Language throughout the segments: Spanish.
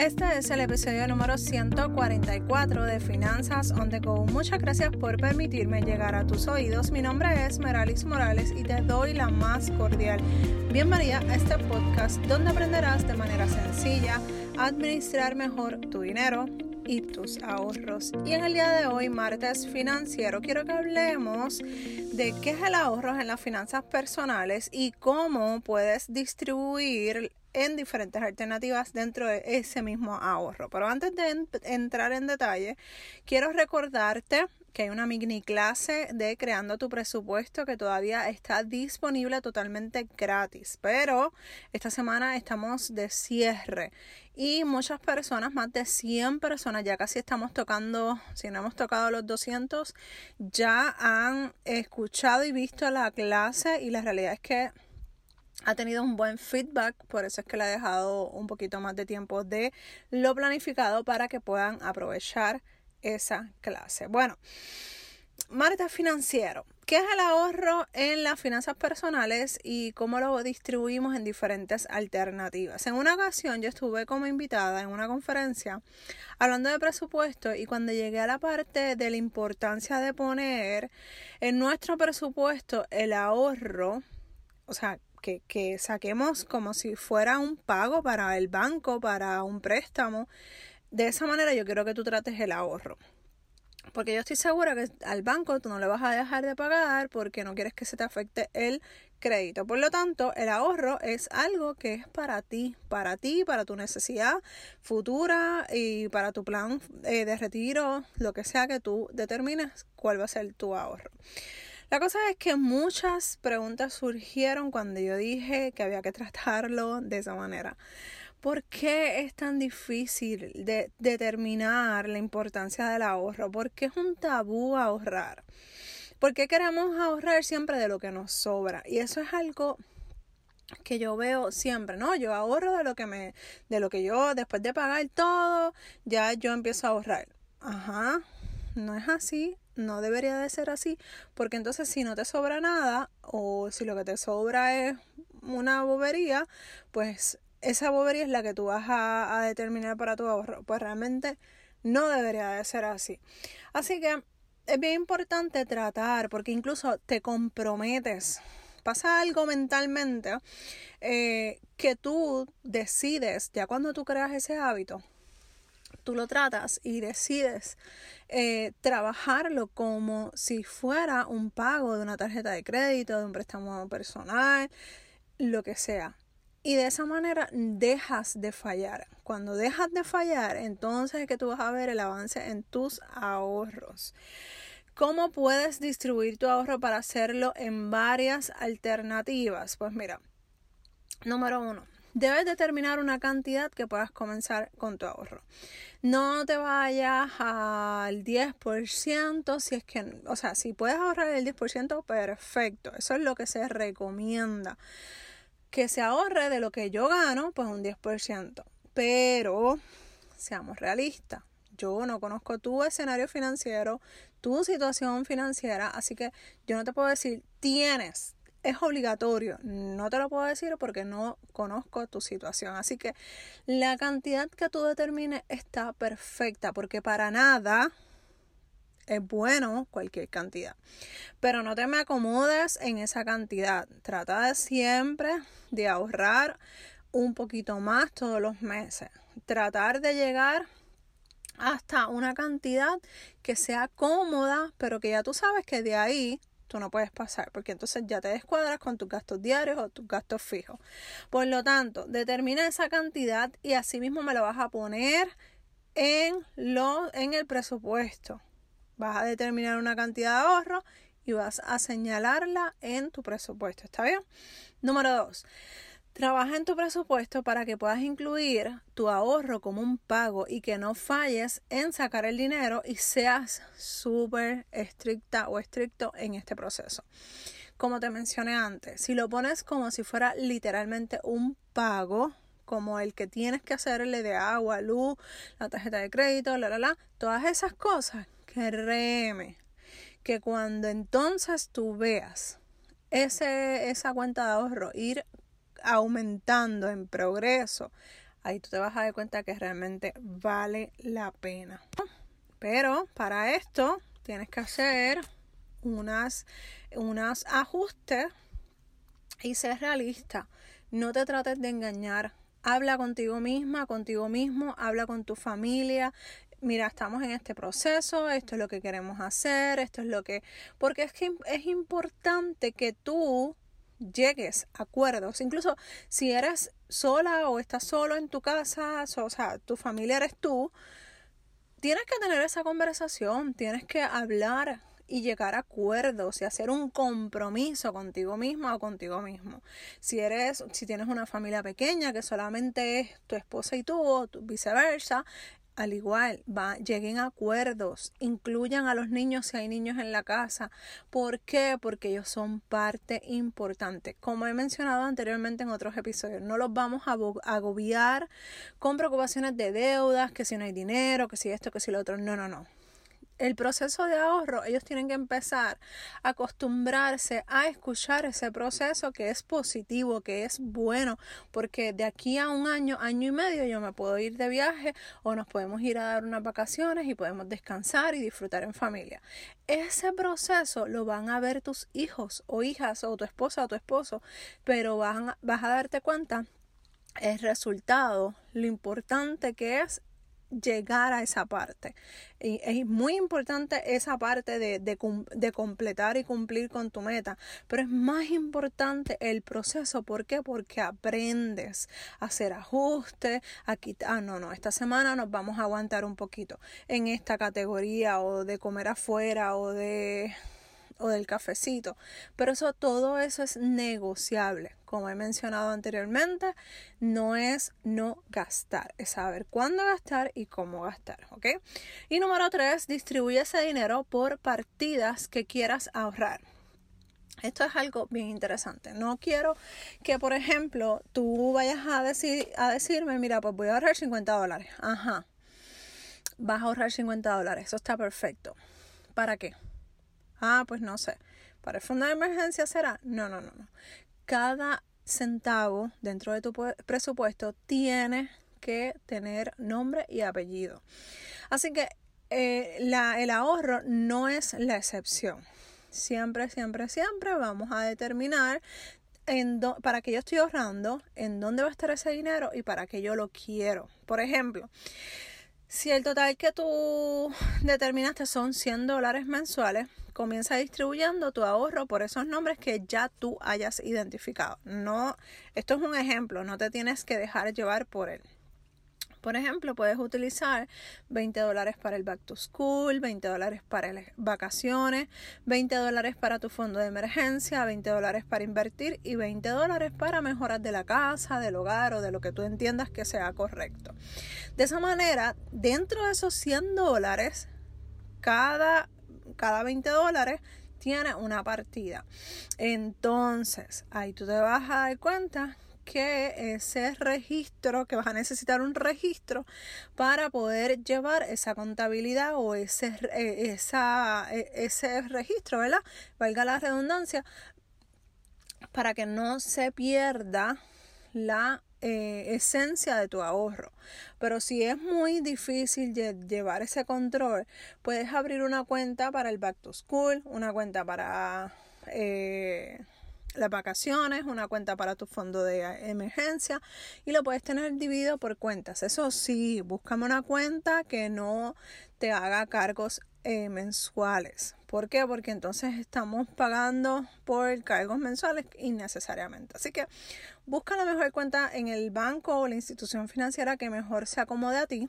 Este es el episodio número 144 de Finanzas on the Go. Muchas gracias por permitirme llegar a tus oídos. Mi nombre es Meralis Morales y te doy la más cordial bienvenida a este podcast donde aprenderás de manera sencilla a administrar mejor tu dinero y tus ahorros. Y en el día de hoy, martes financiero, quiero que hablemos de qué es el ahorro en las finanzas personales y cómo puedes distribuir en diferentes alternativas dentro de ese mismo ahorro. Pero antes de entrar en detalle, quiero recordarte que hay una mini clase de creando tu presupuesto que todavía está disponible totalmente gratis. Pero esta semana estamos de cierre y muchas personas, más de 100 personas, ya casi estamos tocando, si no hemos tocado los 200, ya han escuchado y visto la clase y la realidad es que ha tenido un buen feedback, por eso es que le he dejado un poquito más de tiempo de lo planificado para que puedan aprovechar esa clase. Bueno, martes financiero. ¿Qué es el ahorro en las finanzas personales y cómo lo distribuimos en diferentes alternativas? En una ocasión yo estuve como invitada en una conferencia hablando de presupuesto y cuando llegué a la parte de la importancia de poner en nuestro presupuesto el ahorro, o sea, que, que saquemos como si fuera un pago para el banco, para un préstamo. De esa manera yo quiero que tú trates el ahorro. Porque yo estoy segura que al banco tú no le vas a dejar de pagar porque no quieres que se te afecte el crédito. Por lo tanto, el ahorro es algo que es para ti, para ti, para tu necesidad futura y para tu plan eh, de retiro, lo que sea que tú determines cuál va a ser tu ahorro. La cosa es que muchas preguntas surgieron cuando yo dije que había que tratarlo de esa manera. ¿Por qué es tan difícil de determinar la importancia del ahorro? ¿Por qué es un tabú ahorrar? ¿Por qué queremos ahorrar siempre de lo que nos sobra? Y eso es algo que yo veo siempre, ¿no? Yo ahorro de lo que me, de lo que yo, después de pagar todo, ya yo empiezo a ahorrar. Ajá, no es así no debería de ser así, porque entonces si no te sobra nada o si lo que te sobra es una bobería, pues esa bobería es la que tú vas a, determinar para tu ahorro. Pues realmente no debería de ser así. Así que es bien importante tratar, porque incluso te comprometes. Pasa algo mentalmente eh, que tú decides, ya cuando tú creas ese hábito, tú lo tratas y decides eh, trabajarlo como si fuera un pago de una tarjeta de crédito, de un préstamo personal, lo que sea. Y de esa manera dejas de fallar. Cuando dejas de fallar, entonces es que tú vas a ver el avance en tus ahorros. ¿Cómo puedes distribuir tu ahorro para hacerlo en varias alternativas? Pues mira, número uno, debes determinar una cantidad que puedas comenzar con tu ahorro. No te vayas al 10%, si es que, o sea, si puedes ahorrar el 10%, perfecto. Eso es lo que se recomienda. Que se ahorre de lo que yo gano, pues un 10%. Pero, seamos realistas. Yo no conozco tu escenario financiero, tu situación financiera, así que yo no te puedo decir, tienes, es obligatorio. No te lo puedo decir porque no conozco tu situación. Así que la cantidad que tú determines está perfecta porque para nada es bueno cualquier cantidad. Pero no te me acomodes en esa cantidad. Trata de siempre de ahorrar un poquito más todos los meses. Tratar de llegar hasta una cantidad que sea cómoda, pero que ya tú sabes que de ahí tú no puedes pasar, porque entonces ya te descuadras con tus gastos diarios o tus gastos fijos. Por lo tanto, determina esa cantidad y así mismo me lo vas a poner en, lo, en el presupuesto. Vas a determinar una cantidad de ahorro y vas a señalarla en tu presupuesto. ¿Está bien? Número dos. Trabaja en tu presupuesto para que puedas incluir tu ahorro como un pago y que no falles en sacar el dinero y seas súper estricta o estricto en este proceso. Como te mencioné antes, si lo pones como si fuera literalmente un pago, como el que tienes que hacerle de agua, luz, la tarjeta de crédito, la, la, la, todas esas cosas, créeme que cuando entonces tú veas ese, esa cuenta de ahorro ir aumentando en progreso, ahí tú te vas a dar cuenta que realmente vale la pena. Pero para esto tienes que hacer unas, unas ajustes y ser realista. No te trates de engañar. Habla contigo misma, contigo mismo, habla con tu familia. Mira, estamos en este proceso, esto es lo que queremos hacer, esto es lo que... Porque es que es importante que tú llegues a acuerdos. Incluso si eres sola o estás solo en tu casa, o sea, tu familia eres tú, tienes que tener esa conversación, tienes que hablar y llegar a acuerdos y hacer un compromiso contigo misma o contigo mismo. Si eres, si tienes una familia pequeña que solamente es tu esposa y tú o viceversa, al igual, va, lleguen a acuerdos, incluyan a los niños si hay niños en la casa. ¿Por qué? Porque ellos son parte importante. Como he mencionado anteriormente en otros episodios, no los vamos a agobiar con preocupaciones de deudas, que si no hay dinero, que si esto, que si lo otro. No, no, no el proceso de ahorro, ellos tienen que empezar a acostumbrarse a escuchar ese proceso que es positivo, que es bueno, porque de aquí a un año, año y medio yo me puedo ir de viaje o nos podemos ir a dar unas vacaciones y podemos descansar y disfrutar en familia. Ese proceso lo van a ver tus hijos o hijas o tu esposa o tu esposo, pero vas, vas a darte cuenta el resultado, lo importante que es llegar a esa parte. Y es muy importante esa parte de, de, completar y cumplir con tu meta, pero es más importante el proceso. ¿Por qué? Porque aprendes a hacer ajustes, a quitar, ah, no, no, esta semana nos vamos a aguantar un poquito en esta categoría o de comer afuera o de o del cafecito. Pero eso, todo eso es negociable. Como he mencionado anteriormente, no es no gastar, es saber cuándo gastar y cómo gastar, ¿ok? Y número tres, distribuye ese dinero por partidas que quieras ahorrar. Esto es algo bien interesante. No quiero que, por ejemplo, tú vayas a, decir, a decirme, mira, pues voy a ahorrar 50 dólares. Ajá. Vas a ahorrar 50 dólares. Eso está perfecto. ¿Para qué? Ah, pues no sé. ¿Para el fondo de emergencia será? No, no, no, no. Cada centavo dentro de tu presupuesto tiene que tener nombre y apellido. Así que eh, el ahorro no es la excepción. Siempre, siempre, siempre vamos a determinar en para qué yo estoy ahorrando, en dónde va a estar ese dinero y para qué yo lo quiero. Por ejemplo, si el total que tú determinaste son 100 dólares mensuales, comienza distribuyendo tu ahorro por esos nombres que ya tú hayas identificado. No, esto es un ejemplo, no te tienes que dejar llevar por él. Por ejemplo, puedes utilizar 20 dólares para el back to school, 20 dólares para las vacaciones, 20 dólares para tu fondo de emergencia, 20 dólares para invertir y 20 dólares para mejoras de la casa, del hogar o de lo que tú entiendas que sea correcto. De esa manera, dentro de esos 100 dólares, cada, cada 20 dólares tiene una partida. Entonces, ahí tú te vas a dar cuenta que ese registro, que vas a necesitar un registro para poder llevar esa contabilidad o ese, eh, esa, e, ese registro, ¿verdad? Valga la redundancia, para que no se pierda la eh, esencia de tu ahorro. Pero si es muy difícil llevar ese control, puedes abrir una cuenta para el back to school, una cuenta para eh, las vacaciones, una cuenta para tu fondo de emergencia y lo puedes tener dividido por cuentas. Eso sí, búscame una cuenta que no te haga cargos eh, mensuales. ¿Por qué? Porque entonces estamos pagando por cargos mensuales innecesariamente. Así que busca la mejor cuenta en el banco o la institución financiera que mejor se acomode a ti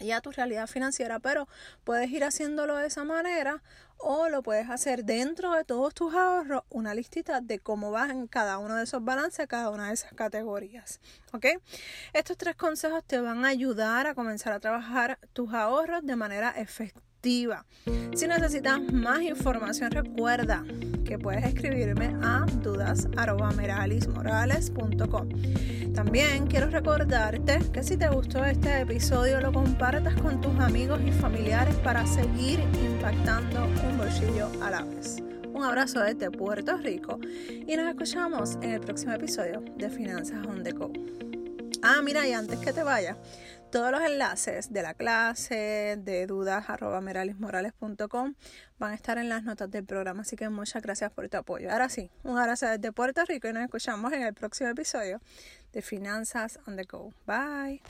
y a tu realidad financiera, pero puedes ir haciéndolo de esa manera o lo puedes hacer dentro de todos tus ahorros, una listita de cómo vas en cada uno de esos balances, cada una de esas categorías. ¿Ok? Estos tres consejos te van a ayudar a comenzar a trabajar tus ahorros de manera efectiva si necesitas más información, recuerda que puedes escribirme a dudas.meralismorales.com. También quiero recordarte que si te gustó este episodio, lo compartas con tus amigos y familiares para seguir impactando un bolsillo a la vez. Un abrazo desde Puerto Rico y nos escuchamos en el próximo episodio de Finanzas on the Go. Ah, mira, y antes que te vaya, todos los enlaces de la clase, de dudas meralismorales.com van a estar en las notas del programa, así que muchas gracias por tu apoyo. Ahora sí, un abrazo desde Puerto Rico y nos escuchamos en el próximo episodio de Finanzas on the Go. Bye.